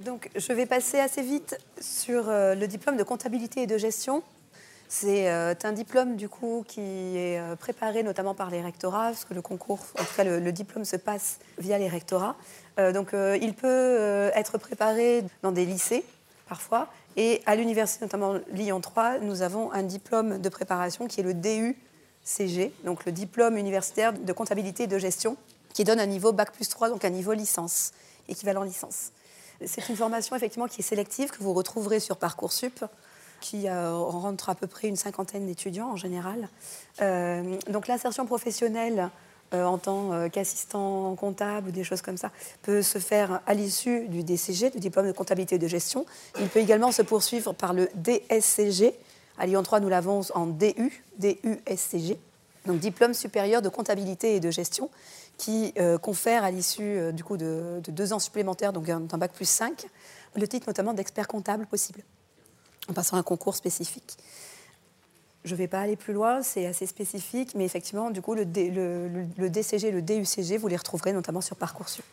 Donc, je vais passer assez vite sur euh, le diplôme de comptabilité et de gestion. C'est euh, un diplôme du coup qui est euh, préparé notamment par les rectorats, parce que le concours, en tout cas le, diplôme se passe via les rectorats. Donc il peut être préparé dans des lycées parfois. Et à l'université, notamment Lyon 3, nous avons un diplôme de préparation qui est le DUCG, donc le diplôme universitaire de comptabilité et de gestion, qui donne un niveau Bac plus 3, donc un niveau licence, équivalent licence. C'est une formation effectivement qui est sélective, que vous retrouverez sur Parcoursup, qui euh, rentre à peu près une cinquantaine d'étudiants en général. Euh, donc l'insertion professionnelle euh, en tant euh, qu'assistant comptable ou des choses comme ça peut se faire à l'issue du DCG, du diplôme de comptabilité et de gestion. Il peut également se poursuivre par le DSCG. À Lyon 3, nous l'avons en DU, DUSCG, donc diplôme supérieur de comptabilité et de gestion, qui euh, confère à l'issue euh, du coup de, de deux ans supplémentaires, donc un, un bac plus 5, le titre notamment d'expert comptable possible, en passant un concours spécifique. Je ne vais pas aller plus loin, c'est assez spécifique, mais effectivement, du coup, le DCG, le DUCG, vous les retrouverez notamment sur Parcoursup.